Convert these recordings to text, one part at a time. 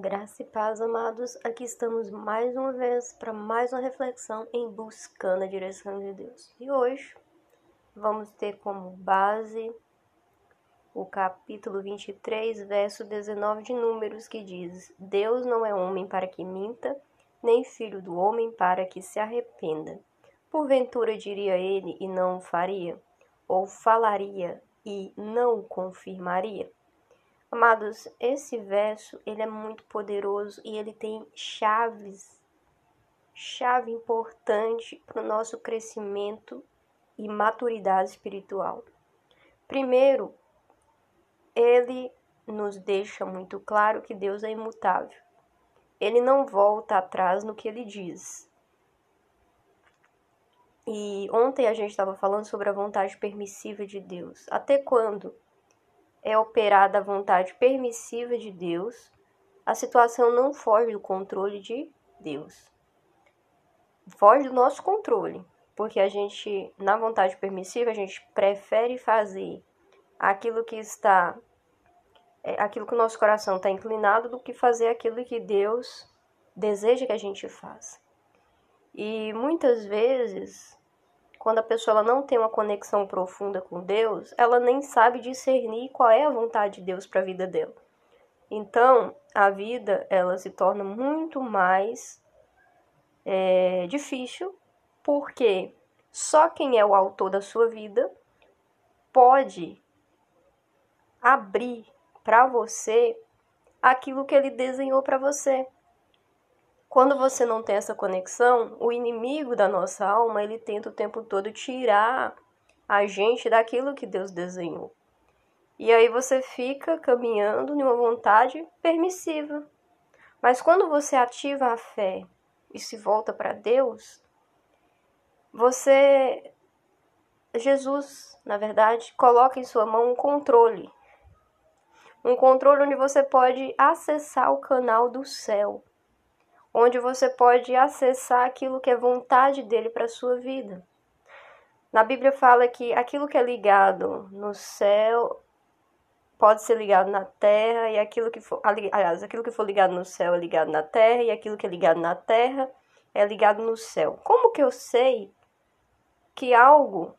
Graça e paz, amados. Aqui estamos mais uma vez para mais uma reflexão em buscando a direção de Deus. E hoje vamos ter como base o capítulo 23, verso 19 de Números, que diz: Deus não é homem para que minta, nem filho do homem para que se arrependa. Porventura diria ele e não o faria, ou falaria e não o confirmaria? Amados, esse verso ele é muito poderoso e ele tem chaves, chave importante para o nosso crescimento e maturidade espiritual. Primeiro, ele nos deixa muito claro que Deus é imutável. Ele não volta atrás no que ele diz. E ontem a gente estava falando sobre a vontade permissiva de Deus. Até quando é operada a vontade permissiva de Deus, a situação não foge do controle de Deus. Foge do nosso controle, porque a gente, na vontade permissiva, a gente prefere fazer aquilo que está, é, aquilo que o nosso coração está inclinado, do que fazer aquilo que Deus deseja que a gente faça. E muitas vezes quando a pessoa não tem uma conexão profunda com Deus, ela nem sabe discernir qual é a vontade de Deus para a vida dela. Então, a vida ela se torna muito mais é, difícil, porque só quem é o autor da sua vida pode abrir para você aquilo que ele desenhou para você. Quando você não tem essa conexão, o inimigo da nossa alma, ele tenta o tempo todo tirar a gente daquilo que Deus desenhou. E aí você fica caminhando em uma vontade permissiva. Mas quando você ativa a fé e se volta para Deus, você Jesus, na verdade, coloca em sua mão um controle. Um controle onde você pode acessar o canal do céu onde você pode acessar aquilo que é vontade dele para a sua vida. Na Bíblia fala que aquilo que é ligado no céu pode ser ligado na terra e aquilo que for, aliás, aquilo que for ligado no céu é ligado na terra e aquilo que é ligado na terra é ligado no céu. Como que eu sei que algo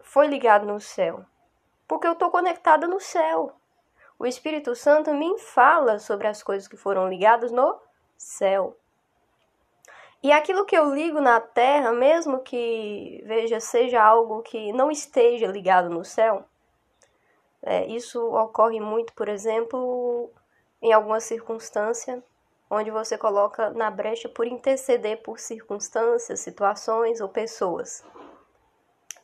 foi ligado no céu? Porque eu estou conectada no céu. O Espírito Santo me fala sobre as coisas que foram ligadas no céu. E aquilo que eu ligo na terra, mesmo que veja seja algo que não esteja ligado no céu, é, isso ocorre muito, por exemplo, em alguma circunstância onde você coloca na brecha por interceder por circunstâncias, situações ou pessoas.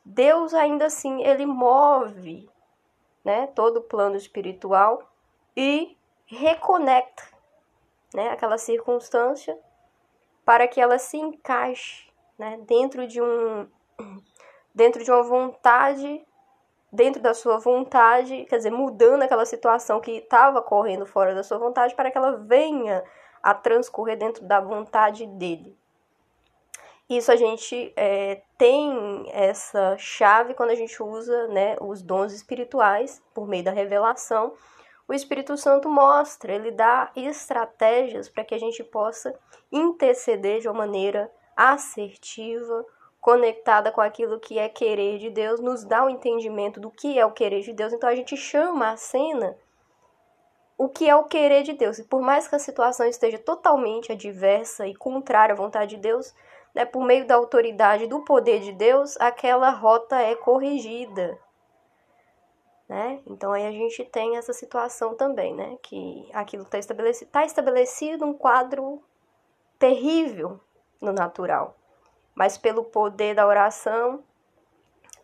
Deus ainda assim ele move, né, todo o plano espiritual e reconecta, né, aquela circunstância para que ela se encaixe né, dentro de um dentro de uma vontade dentro da sua vontade, quer dizer, mudando aquela situação que estava correndo fora da sua vontade para que ela venha a transcorrer dentro da vontade dele. Isso a gente é, tem essa chave quando a gente usa né, os dons espirituais por meio da revelação o Espírito Santo mostra, ele dá estratégias para que a gente possa interceder de uma maneira assertiva, conectada com aquilo que é querer de Deus, nos dá o um entendimento do que é o querer de Deus. Então a gente chama a cena o que é o querer de Deus. E por mais que a situação esteja totalmente adversa e contrária à vontade de Deus, né, por meio da autoridade do poder de Deus, aquela rota é corrigida né? Então aí a gente tem essa situação também, né? Que aquilo está estabelecido, tá estabelecido um quadro terrível no natural, mas pelo poder da oração,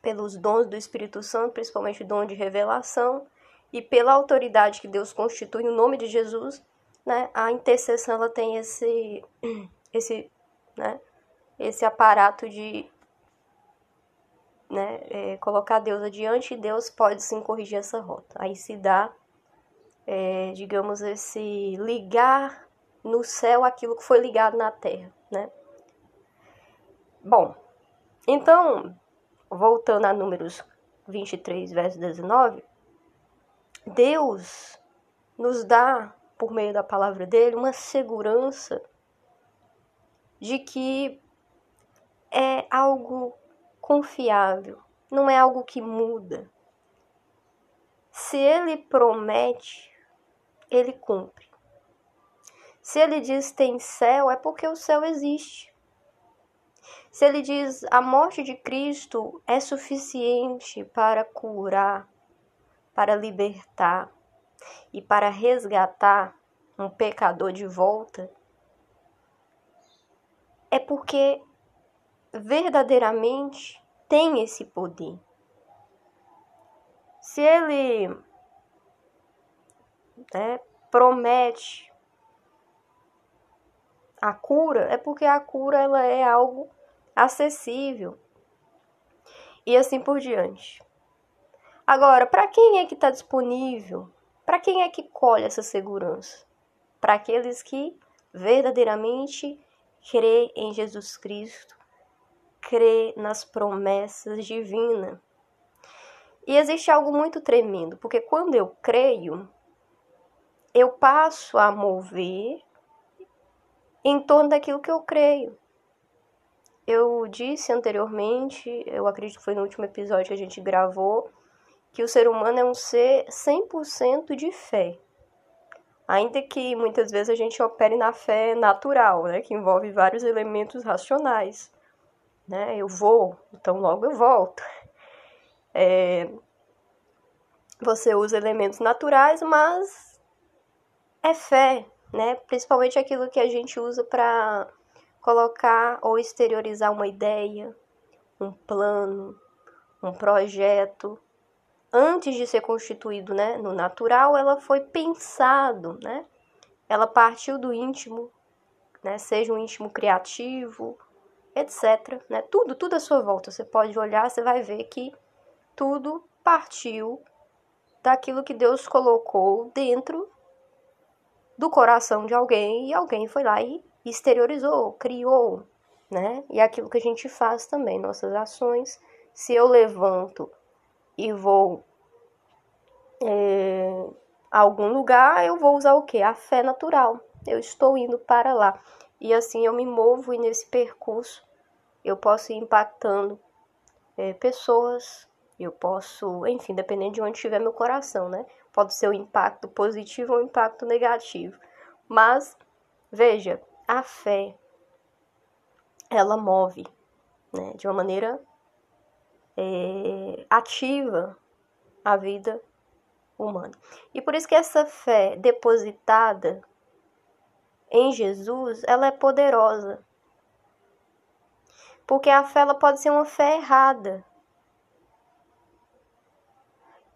pelos dons do Espírito Santo, principalmente o dom de revelação, e pela autoridade que Deus constitui no nome de Jesus, né? A intercessão ela tem esse esse, né? Esse aparato de né, é, colocar Deus adiante, Deus pode sim corrigir essa rota. Aí se dá, é, digamos, esse ligar no céu aquilo que foi ligado na terra, né? Bom, então, voltando a números 23, verso 19, Deus nos dá por meio da palavra dele, uma segurança de que é algo confiável, não é algo que muda. Se ele promete, ele cumpre. Se ele diz tem céu, é porque o céu existe. Se ele diz a morte de Cristo é suficiente para curar, para libertar e para resgatar um pecador de volta, é porque verdadeiramente tem esse poder. Se ele né, promete a cura, é porque a cura ela é algo acessível e assim por diante. Agora, para quem é que está disponível? Para quem é que colhe essa segurança? Para aqueles que verdadeiramente crê em Jesus Cristo, crê nas promessas divinas. E existe algo muito tremendo, porque quando eu creio, eu passo a mover em torno daquilo que eu creio. Eu disse anteriormente, eu acredito que foi no último episódio que a gente gravou, que o ser humano é um ser 100% de fé. Ainda que muitas vezes a gente opere na fé natural, né, que envolve vários elementos racionais. Né? Eu vou, então logo eu volto. É, você usa elementos naturais, mas é fé, né? Principalmente aquilo que a gente usa para colocar ou exteriorizar uma ideia, um plano, um projeto, antes de ser constituído né, no natural, ela foi pensado, né? Ela partiu do íntimo, né, seja um íntimo criativo, etc. Né? Tudo, tudo à sua volta. Você pode olhar, você vai ver que tudo partiu daquilo que Deus colocou dentro do coração de alguém e alguém foi lá e exteriorizou, criou, né? E é aquilo que a gente faz também, nossas ações. Se eu levanto e vou é, a algum lugar, eu vou usar o que? A fé natural. Eu estou indo para lá. E assim eu me movo e nesse percurso eu posso ir impactando é, pessoas, eu posso, enfim, dependendo de onde estiver meu coração, né? Pode ser um impacto positivo ou um impacto negativo. Mas, veja, a fé, ela move, né? De uma maneira é, ativa a vida humana. E por isso que essa fé depositada em Jesus, ela é poderosa. Porque a fé ela pode ser uma fé errada.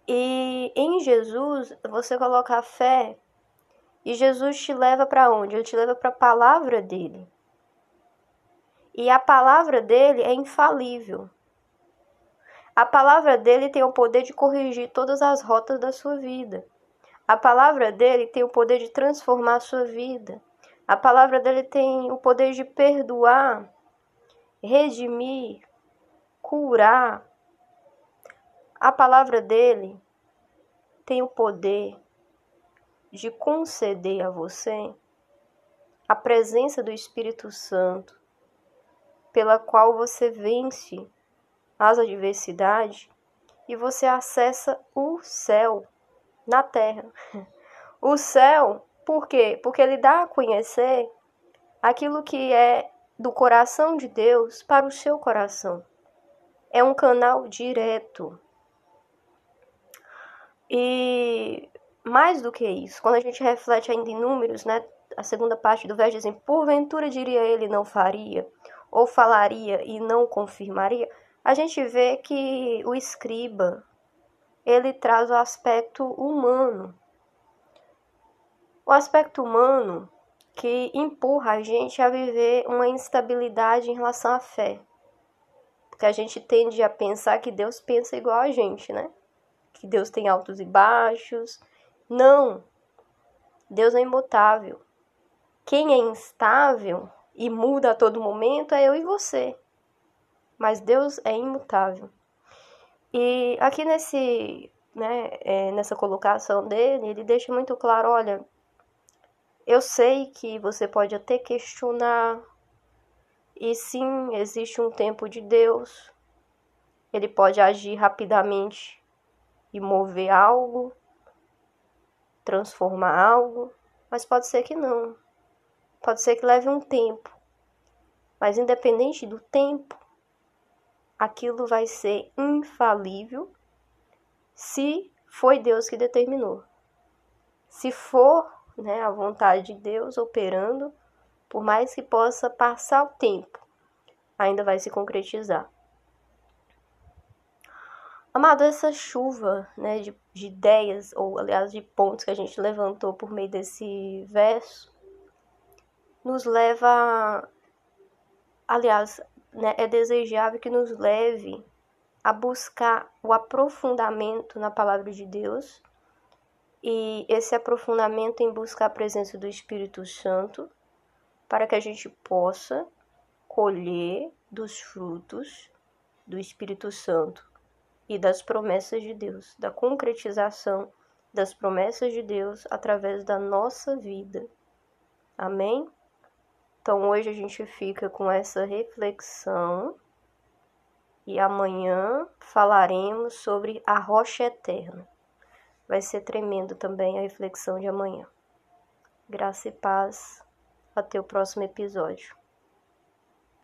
E em Jesus, você coloca a fé e Jesus te leva para onde? Ele te leva para a palavra dele. E a palavra dele é infalível. A palavra dele tem o poder de corrigir todas as rotas da sua vida. A palavra dele tem o poder de transformar a sua vida. A palavra dele tem o poder de perdoar, redimir, curar. A palavra dele tem o poder de conceder a você a presença do Espírito Santo, pela qual você vence as adversidades e você acessa o céu na terra. O céu, por quê? Porque ele dá a conhecer aquilo que é do coração de Deus para o seu coração. É um canal direto. E mais do que isso, quando a gente reflete ainda em números, né, a segunda parte do verso diz assim, porventura diria ele não faria, ou falaria e não confirmaria, a gente vê que o escriba ele traz o aspecto humano. O aspecto humano que empurra a gente a viver uma instabilidade em relação à fé. Porque a gente tende a pensar que Deus pensa igual a gente, né? Que Deus tem altos e baixos. Não. Deus é imutável. Quem é instável e muda a todo momento é eu e você mas Deus é imutável. E aqui nesse, né, é, nessa colocação dele, ele deixa muito claro, olha, Eu sei que você pode até questionar, e sim, existe um tempo de Deus, ele pode agir rapidamente e mover algo, transformar algo, mas pode ser que não. Pode ser que leve um tempo. Mas independente do tempo, aquilo vai ser infalível se foi Deus que determinou. Se for né, a vontade de Deus operando, por mais que possa passar o tempo, ainda vai se concretizar. Amado, essa chuva né, de, de ideias, ou aliás de pontos que a gente levantou por meio desse verso, nos leva, aliás, né, é desejável que nos leve a buscar o aprofundamento na palavra de Deus e esse aprofundamento em buscar a presença do Espírito Santo para que a gente possa colher dos frutos do Espírito Santo e das promessas de Deus, da concretização das promessas de Deus através da nossa vida. Amém? Então hoje a gente fica com essa reflexão e amanhã falaremos sobre a rocha eterna. Vai ser tremendo também a reflexão de amanhã. Graça e paz. Até o próximo episódio.